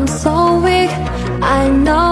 I'm so weak. I know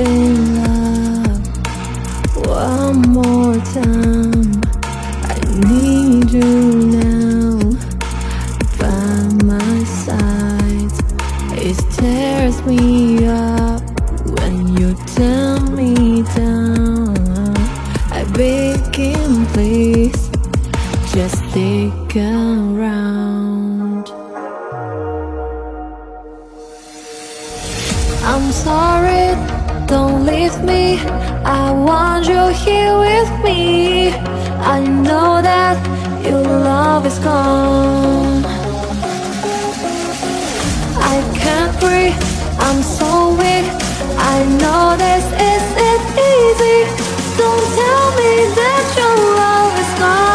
in love one more time. I need you now by my side. It tears me up when you tell me down. I beg please, just stick around. I'm sorry, don't leave me. I want you here with me. I know that your love is gone. I can't breathe, I'm so weak. I know this isn't easy. Don't tell me that your love is gone.